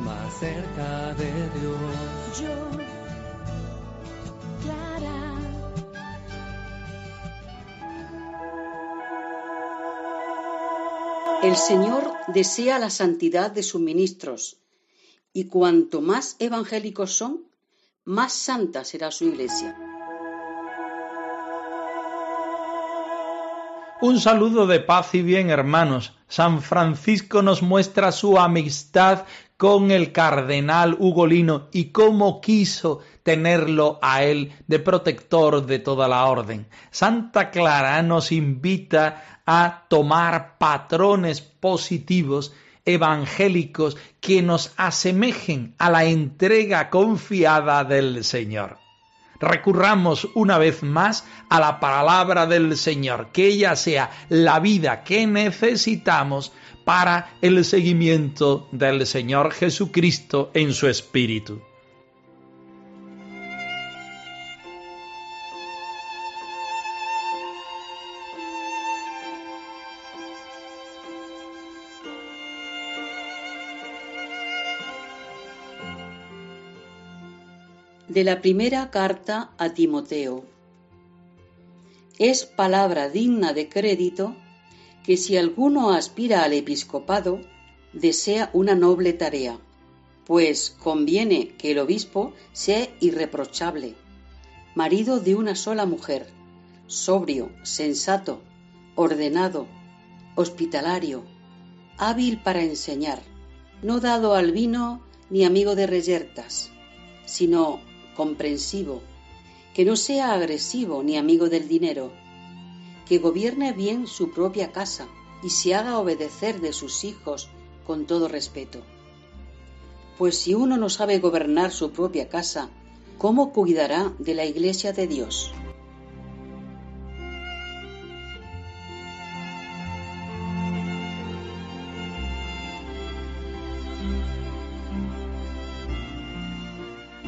Más cerca de Dios. Yo, Clara. El Señor desea la santidad de sus ministros, y cuanto más evangélicos son, más santa será su iglesia. Un saludo de paz y bien, hermanos. San Francisco nos muestra su amistad con el cardenal Ugolino y cómo quiso tenerlo a él de protector de toda la orden. Santa Clara nos invita a tomar patrones positivos evangélicos que nos asemejen a la entrega confiada del Señor. Recurramos una vez más a la palabra del Señor, que ella sea la vida que necesitamos para el seguimiento del Señor Jesucristo en su espíritu. De la primera carta a Timoteo. Es palabra digna de crédito que si alguno aspira al episcopado, desea una noble tarea, pues conviene que el obispo sea irreprochable, marido de una sola mujer, sobrio, sensato, ordenado, hospitalario, hábil para enseñar, no dado al vino ni amigo de reyertas, sino comprensivo, que no sea agresivo ni amigo del dinero, que gobierne bien su propia casa y se haga obedecer de sus hijos con todo respeto. Pues si uno no sabe gobernar su propia casa, ¿cómo cuidará de la iglesia de Dios?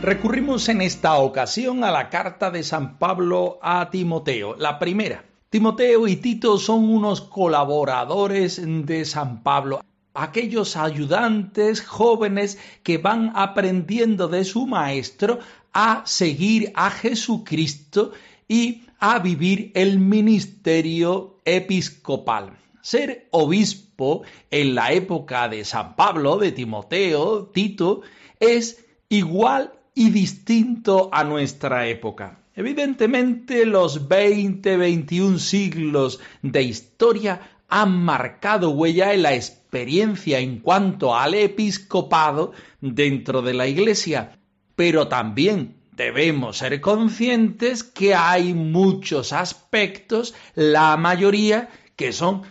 Recurrimos en esta ocasión a la carta de San Pablo a Timoteo, la primera. Timoteo y Tito son unos colaboradores de San Pablo, aquellos ayudantes jóvenes que van aprendiendo de su maestro a seguir a Jesucristo y a vivir el ministerio episcopal. Ser obispo en la época de San Pablo, de Timoteo, Tito, es igual y distinto a nuestra época. Evidentemente los 20, 21 siglos de historia han marcado huella en la experiencia en cuanto al episcopado dentro de la Iglesia, pero también debemos ser conscientes que hay muchos aspectos, la mayoría, que son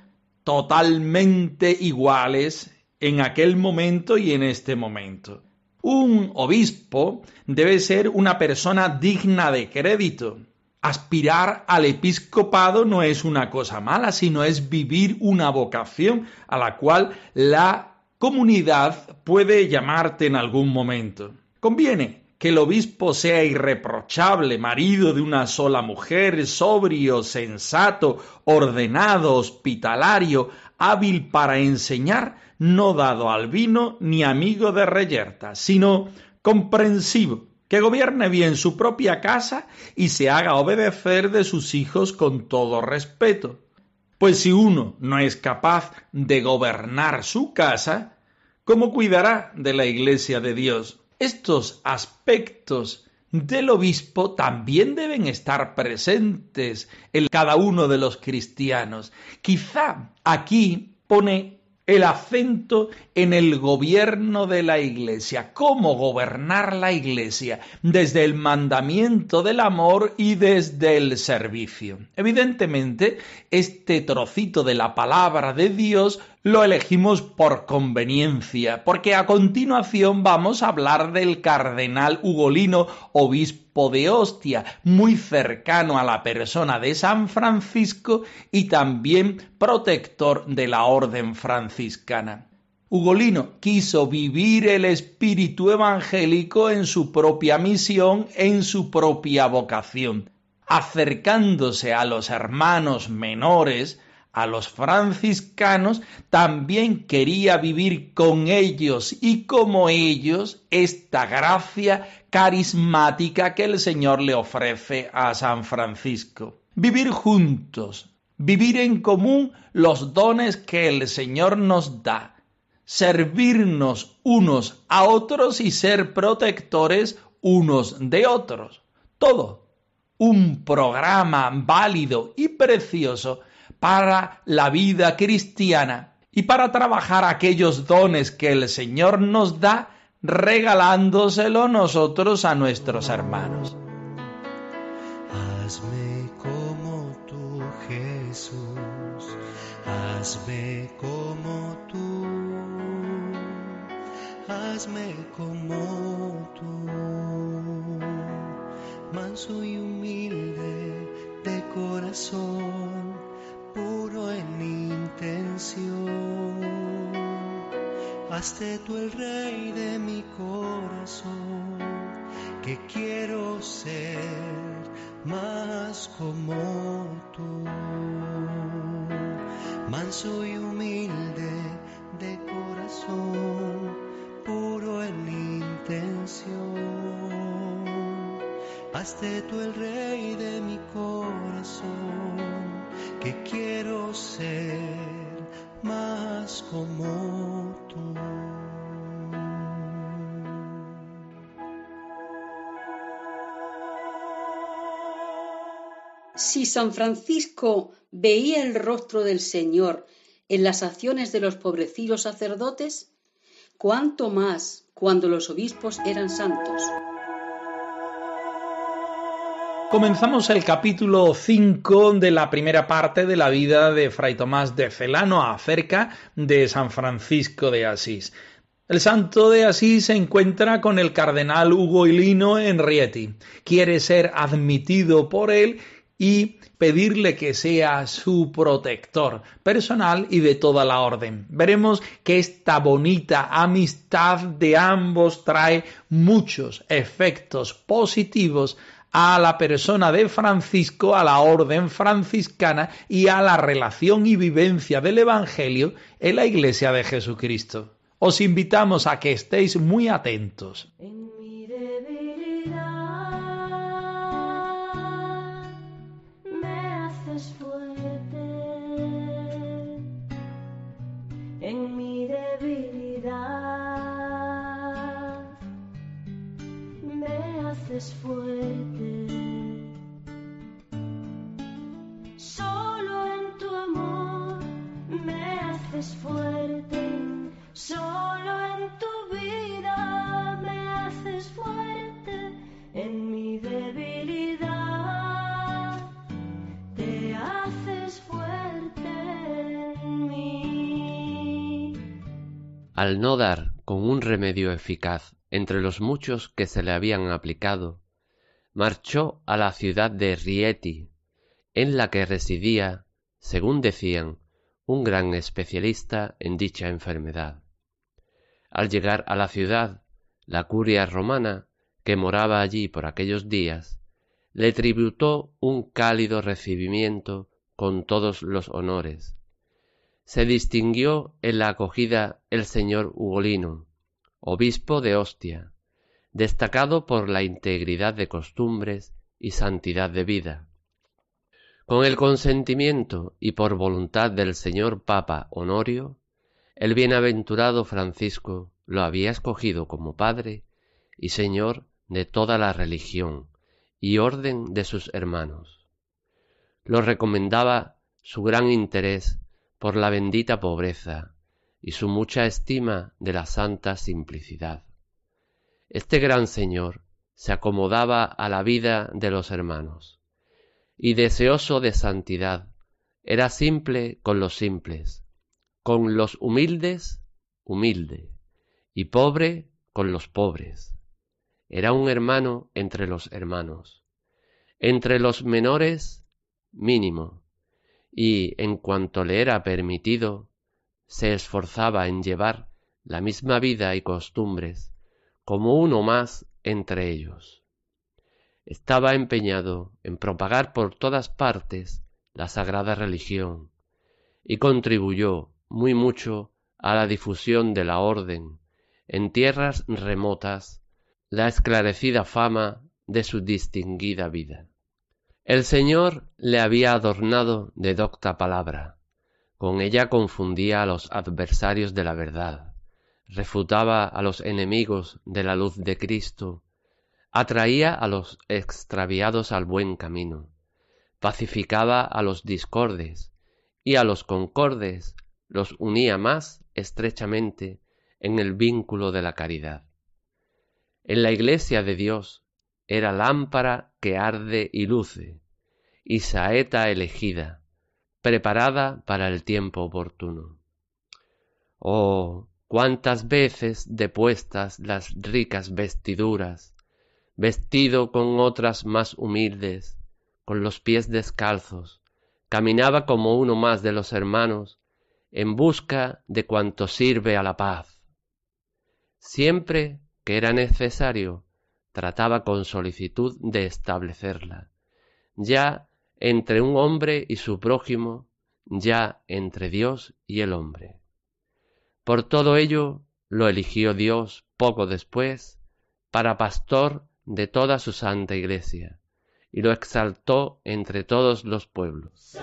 totalmente iguales en aquel momento y en este momento. Un obispo debe ser una persona digna de crédito. Aspirar al episcopado no es una cosa mala, sino es vivir una vocación a la cual la comunidad puede llamarte en algún momento. Conviene que el obispo sea irreprochable, marido de una sola mujer, sobrio, sensato, ordenado, hospitalario, hábil para enseñar, no dado al vino ni amigo de reyerta, sino comprensivo, que gobierne bien su propia casa y se haga obedecer de sus hijos con todo respeto. Pues si uno no es capaz de gobernar su casa, ¿cómo cuidará de la iglesia de Dios? Estos aspectos del obispo también deben estar presentes en cada uno de los cristianos. Quizá aquí pone el acento en el gobierno de la Iglesia, cómo gobernar la Iglesia desde el mandamiento del amor y desde el servicio. Evidentemente, este trocito de la palabra de Dios lo elegimos por conveniencia, porque a continuación vamos a hablar del cardenal Ugolino, obispo de Ostia, muy cercano a la persona de San Francisco y también protector de la orden franciscana. Ugolino quiso vivir el espíritu evangélico en su propia misión, en su propia vocación, acercándose a los hermanos menores, a los franciscanos, también quería vivir con ellos y como ellos esta gracia carismática que el Señor le ofrece a San Francisco. Vivir juntos, vivir en común los dones que el Señor nos da, servirnos unos a otros y ser protectores unos de otros. Todo un programa válido y precioso para la vida cristiana y para trabajar aquellos dones que el Señor nos da regalándoselo nosotros a nuestros hermanos. Hazme como tú, Jesús, hazme como tú, hazme como tú, manso y humilde de corazón en intención. Hazte tú el rey de mi corazón, que quiero ser más como tú. Manso y humilde de corazón, puro en intención. Hazte tú el rey de mi corazón quiero ser más como tú. Si San Francisco veía el rostro del Señor en las acciones de los pobrecillos sacerdotes, cuánto más cuando los obispos eran santos. Comenzamos el capítulo 5 de la primera parte de la vida de Fray Tomás de Celano acerca de San Francisco de Asís. El santo de Asís se encuentra con el cardenal Hugo Ilino en Rieti. Quiere ser admitido por él y pedirle que sea su protector personal y de toda la orden. Veremos que esta bonita amistad de ambos trae muchos efectos positivos a la persona de Francisco, a la orden franciscana y a la relación y vivencia del Evangelio en la Iglesia de Jesucristo. Os invitamos a que estéis muy atentos. Al no dar con un remedio eficaz entre los muchos que se le habían aplicado, marchó a la ciudad de Rieti, en la que residía, según decían, un gran especialista en dicha enfermedad. Al llegar a la ciudad, la curia romana, que moraba allí por aquellos días, le tributó un cálido recibimiento con todos los honores, se distinguió en la acogida el señor Ugolino, obispo de Ostia, destacado por la integridad de costumbres y santidad de vida. Con el consentimiento y por voluntad del señor Papa Honorio, el bienaventurado Francisco lo había escogido como padre y señor de toda la religión y orden de sus hermanos. Lo recomendaba su gran interés por la bendita pobreza y su mucha estima de la santa simplicidad. Este gran señor se acomodaba a la vida de los hermanos, y deseoso de santidad, era simple con los simples, con los humildes, humilde, y pobre con los pobres. Era un hermano entre los hermanos, entre los menores, mínimo, y en cuanto le era permitido, se esforzaba en llevar la misma vida y costumbres como uno más entre ellos. Estaba empeñado en propagar por todas partes la sagrada religión y contribuyó muy mucho a la difusión de la orden en tierras remotas la esclarecida fama de su distinguida vida. El Señor le había adornado de docta palabra, con ella confundía a los adversarios de la verdad, refutaba a los enemigos de la luz de Cristo, atraía a los extraviados al buen camino, pacificaba a los discordes. Y a los concordes los unía más estrechamente en el vínculo de la caridad. En la iglesia de Dios era lámpara que arde y luce, y saeta elegida, preparada para el tiempo oportuno. Oh, cuántas veces depuestas las ricas vestiduras, vestido con otras más humildes, con los pies descalzos, caminaba como uno más de los hermanos en busca de cuanto sirve a la paz. Siempre que era necesario, trataba con solicitud de establecerla, ya entre un hombre y su prójimo, ya entre Dios y el hombre. Por todo ello lo eligió Dios poco después para pastor de toda su santa iglesia, y lo exaltó entre todos los pueblos.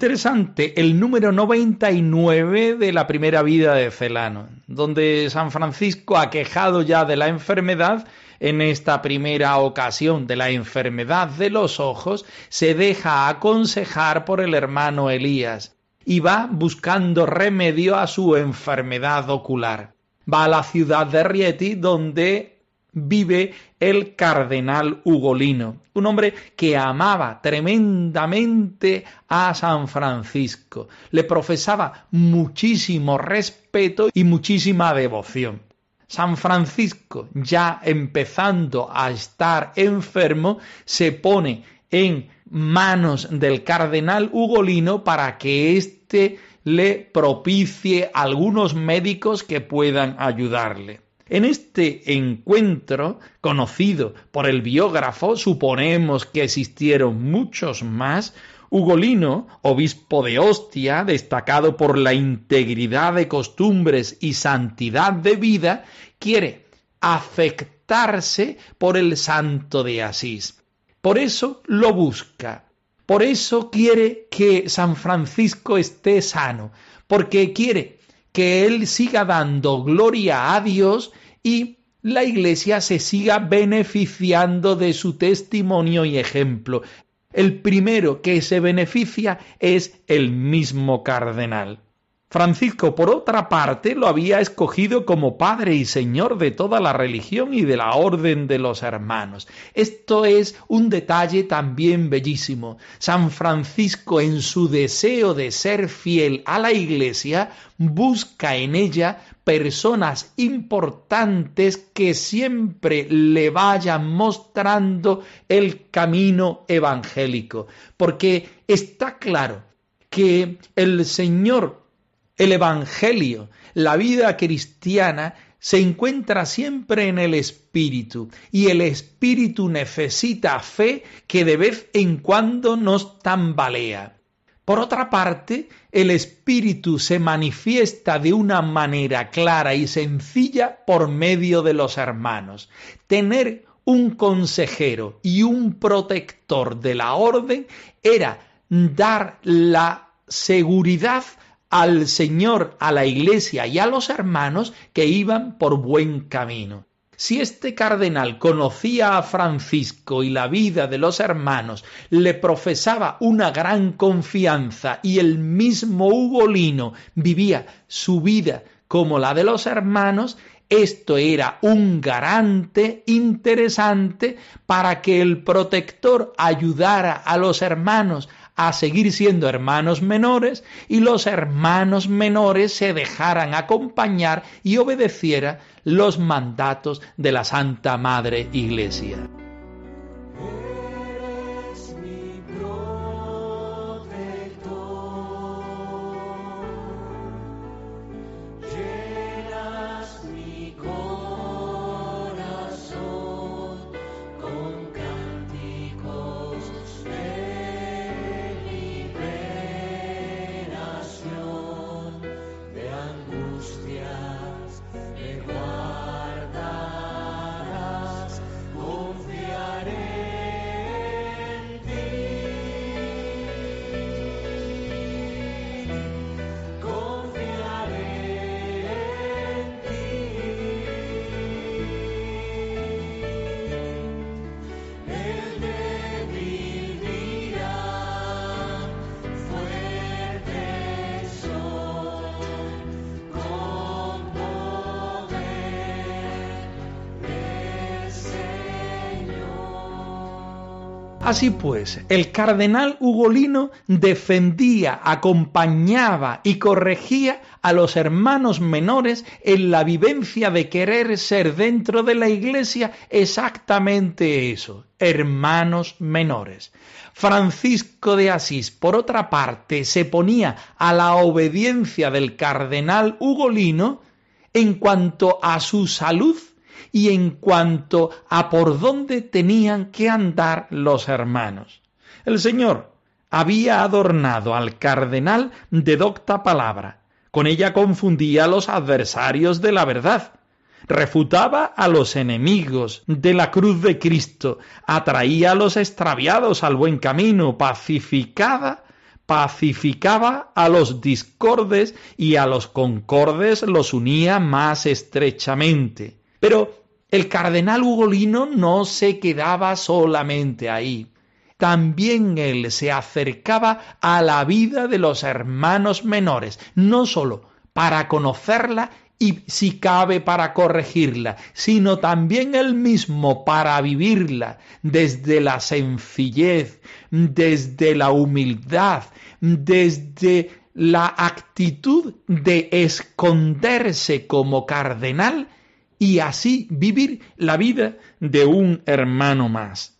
Interesante el número 99 de la primera vida de Celano, donde San Francisco, aquejado ya de la enfermedad, en esta primera ocasión de la enfermedad de los ojos, se deja aconsejar por el hermano Elías y va buscando remedio a su enfermedad ocular. Va a la ciudad de Rieti, donde vive el cardenal Ugolino, un hombre que amaba tremendamente a San Francisco, le profesaba muchísimo respeto y muchísima devoción. San Francisco, ya empezando a estar enfermo, se pone en manos del cardenal Ugolino para que éste le propicie algunos médicos que puedan ayudarle. En este encuentro, conocido por el biógrafo, suponemos que existieron muchos más, Ugolino, obispo de Ostia, destacado por la integridad de costumbres y santidad de vida, quiere afectarse por el santo de Asís. Por eso lo busca. Por eso quiere que San Francisco esté sano, porque quiere que él siga dando gloria a Dios y la Iglesia se siga beneficiando de su testimonio y ejemplo. El primero que se beneficia es el mismo cardenal. Francisco, por otra parte, lo había escogido como padre y señor de toda la religión y de la orden de los hermanos. Esto es un detalle también bellísimo. San Francisco, en su deseo de ser fiel a la Iglesia, busca en ella personas importantes que siempre le vayan mostrando el camino evangélico. Porque está claro que el Señor el Evangelio, la vida cristiana, se encuentra siempre en el Espíritu y el Espíritu necesita fe que de vez en cuando nos tambalea. Por otra parte, el Espíritu se manifiesta de una manera clara y sencilla por medio de los hermanos. Tener un consejero y un protector de la orden era dar la seguridad al Señor, a la Iglesia y a los hermanos que iban por buen camino. Si este cardenal conocía a Francisco y la vida de los hermanos, le profesaba una gran confianza y el mismo Ugolino vivía su vida como la de los hermanos, esto era un garante interesante para que el protector ayudara a los hermanos a seguir siendo hermanos menores y los hermanos menores se dejaran acompañar y obedeciera los mandatos de la Santa Madre Iglesia. Así pues, el cardenal Ugolino defendía, acompañaba y corregía a los hermanos menores en la vivencia de querer ser dentro de la iglesia exactamente eso, hermanos menores. Francisco de Asís, por otra parte, se ponía a la obediencia del cardenal Ugolino en cuanto a su salud y en cuanto a por dónde tenían que andar los hermanos. El Señor había adornado al cardenal de docta palabra. Con ella confundía a los adversarios de la verdad, refutaba a los enemigos de la cruz de Cristo, atraía a los extraviados al buen camino, pacificaba pacificaba a los discordes y a los concordes los unía más estrechamente. Pero el cardenal Ugolino no se quedaba solamente ahí. También él se acercaba a la vida de los hermanos menores, no sólo para conocerla y si cabe para corregirla, sino también él mismo para vivirla desde la sencillez, desde la humildad, desde la actitud de esconderse como cardenal y así vivir la vida de un hermano más.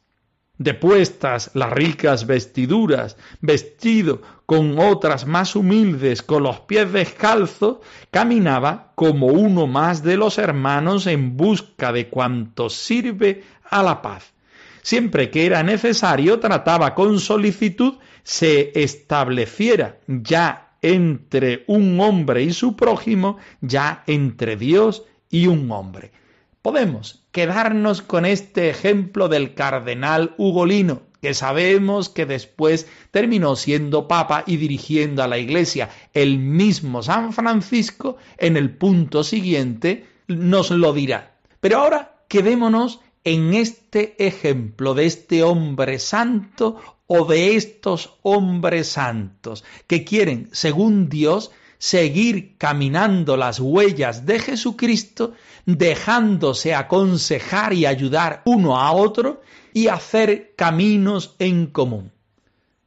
Depuestas las ricas vestiduras, vestido con otras más humildes, con los pies descalzos, caminaba como uno más de los hermanos en busca de cuanto sirve a la paz. Siempre que era necesario, trataba con solicitud se estableciera ya entre un hombre y su prójimo, ya entre Dios y un hombre. Podemos quedarnos con este ejemplo del cardenal Ugolino, que sabemos que después terminó siendo papa y dirigiendo a la iglesia. El mismo San Francisco en el punto siguiente nos lo dirá. Pero ahora quedémonos en este ejemplo de este hombre santo o de estos hombres santos que quieren, según Dios, seguir caminando las huellas de Jesucristo, dejándose aconsejar y ayudar uno a otro y hacer caminos en común.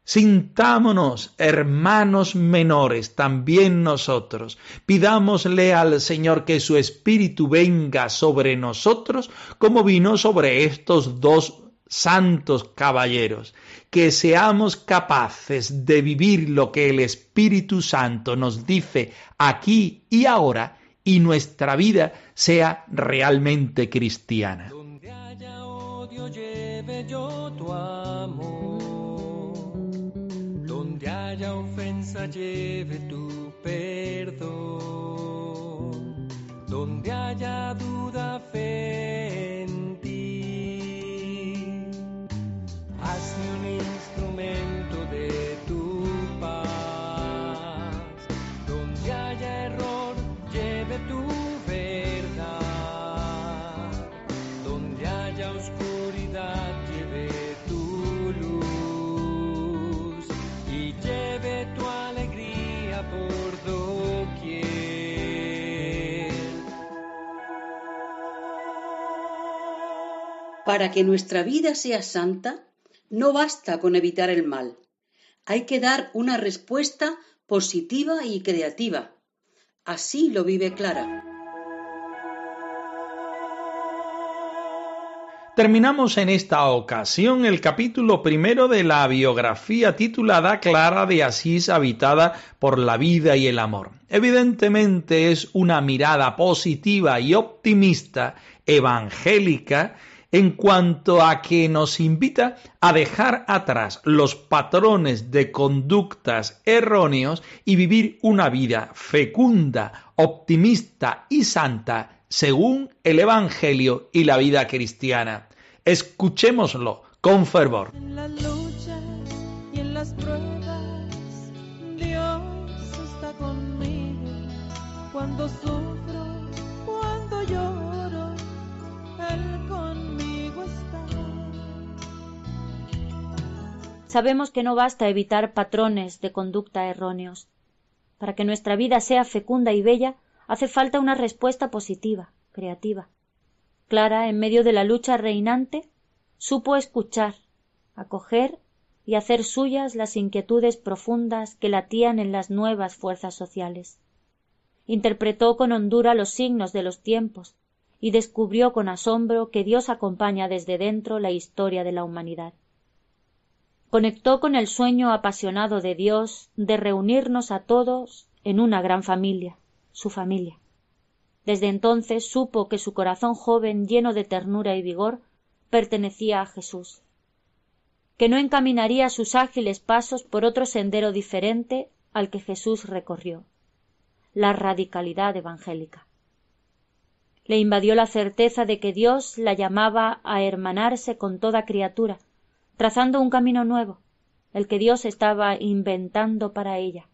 Sintámonos, hermanos menores, también nosotros. Pidámosle al Señor que su Espíritu venga sobre nosotros como vino sobre estos dos santos caballeros, que seamos capaces de vivir lo que el Espíritu Santo nos dice aquí y ahora y nuestra vida sea realmente cristiana. Donde haya odio lleve yo tu amor, donde haya ofensa lleve tu perdón, donde haya duda fe Para que nuestra vida sea santa, no basta con evitar el mal. Hay que dar una respuesta positiva y creativa. Así lo vive Clara. Terminamos en esta ocasión el capítulo primero de la biografía titulada Clara de Asís habitada por la vida y el amor. Evidentemente es una mirada positiva y optimista evangélica en cuanto a que nos invita a dejar atrás los patrones de conductas erróneos y vivir una vida fecunda, optimista y santa según el Evangelio y la vida cristiana. Escuchémoslo con fervor. En y en las pruebas, Dios está conmigo. Cuando Sabemos que no basta evitar patrones de conducta erróneos. Para que nuestra vida sea fecunda y bella, hace falta una respuesta positiva, creativa. Clara, en medio de la lucha reinante, supo escuchar, acoger y hacer suyas las inquietudes profundas que latían en las nuevas fuerzas sociales. Interpretó con hondura los signos de los tiempos y descubrió con asombro que Dios acompaña desde dentro la historia de la humanidad. Conectó con el sueño apasionado de Dios de reunirnos a todos en una gran familia, su familia. Desde entonces supo que su corazón joven lleno de ternura y vigor pertenecía a Jesús, que no encaminaría sus ágiles pasos por otro sendero diferente al que Jesús recorrió, la radicalidad evangélica. Le invadió la certeza de que Dios la llamaba a hermanarse con toda criatura, trazando un camino nuevo, el que Dios estaba inventando para ella.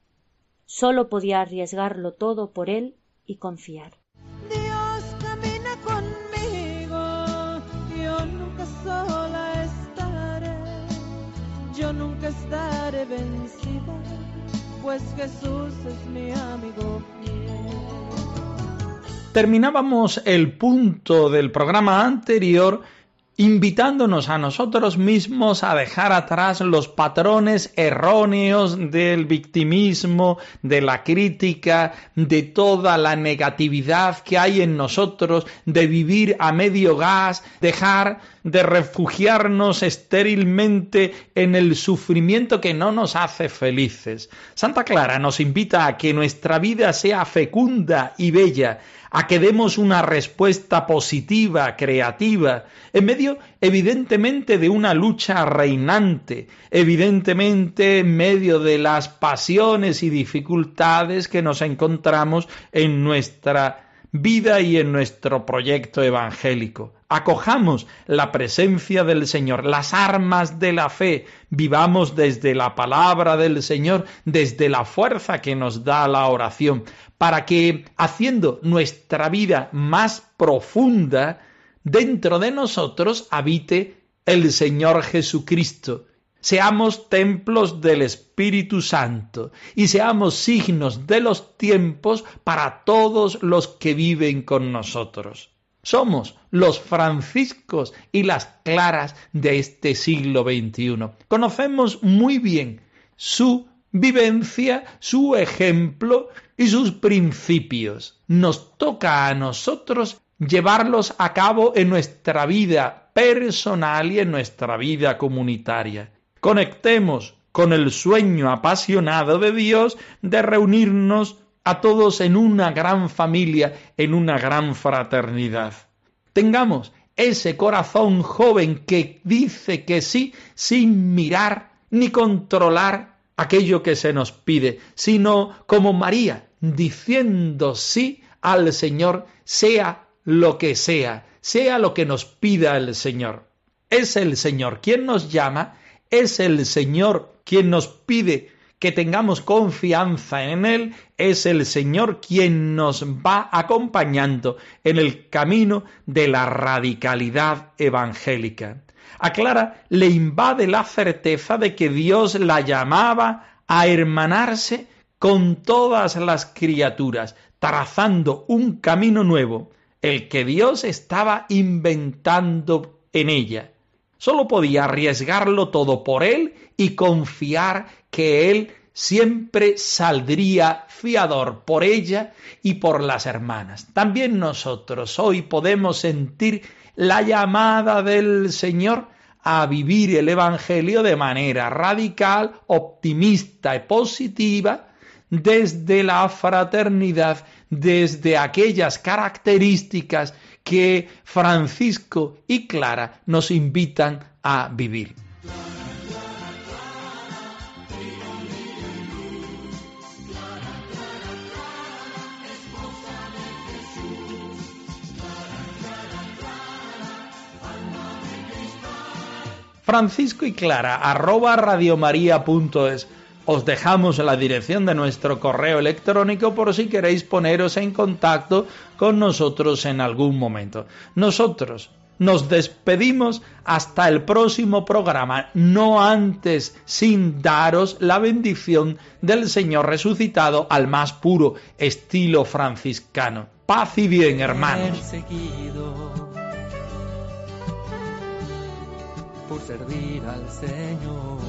Sólo podía arriesgarlo todo por él y confiar. Dios camina conmigo, yo nunca sola estaré, yo nunca estaré vencida, pues Jesús es mi amigo fiel. Terminábamos el punto del programa anterior invitándonos a nosotros mismos a dejar atrás los patrones erróneos del victimismo, de la crítica, de toda la negatividad que hay en nosotros, de vivir a medio gas, dejar de refugiarnos estérilmente en el sufrimiento que no nos hace felices. Santa Clara nos invita a que nuestra vida sea fecunda y bella, a que demos una respuesta positiva, creativa, en medio evidentemente de una lucha reinante, evidentemente en medio de las pasiones y dificultades que nos encontramos en nuestra vida y en nuestro proyecto evangélico. Acojamos la presencia del Señor, las armas de la fe, vivamos desde la palabra del Señor, desde la fuerza que nos da la oración, para que haciendo nuestra vida más profunda, dentro de nosotros habite el Señor Jesucristo. Seamos templos del Espíritu Santo y seamos signos de los tiempos para todos los que viven con nosotros. Somos los franciscos y las claras de este siglo XXI. Conocemos muy bien su vivencia, su ejemplo y sus principios. Nos toca a nosotros llevarlos a cabo en nuestra vida personal y en nuestra vida comunitaria. Conectemos con el sueño apasionado de Dios de reunirnos a todos en una gran familia, en una gran fraternidad. Tengamos ese corazón joven que dice que sí sin mirar ni controlar aquello que se nos pide, sino como María, diciendo sí al Señor, sea lo que sea, sea lo que nos pida el Señor. Es el Señor quien nos llama, es el Señor quien nos pide que tengamos confianza en Él, es el Señor quien nos va acompañando en el camino de la radicalidad evangélica. A Clara le invade la certeza de que Dios la llamaba a hermanarse con todas las criaturas, trazando un camino nuevo, el que Dios estaba inventando en ella. Solo podía arriesgarlo todo por él y confiar que él siempre saldría fiador por ella y por las hermanas. También nosotros hoy podemos sentir la llamada del Señor a vivir el Evangelio de manera radical, optimista y positiva, desde la fraternidad, desde aquellas características que Francisco y Clara nos invitan a vivir. Francisco y Clara, arroba radiomaria.es. Os dejamos la dirección de nuestro correo electrónico por si queréis poneros en contacto con nosotros en algún momento. Nosotros nos despedimos hasta el próximo programa, no antes sin daros la bendición del Señor resucitado al más puro estilo franciscano. Paz y bien, hermanos por servir al Señor.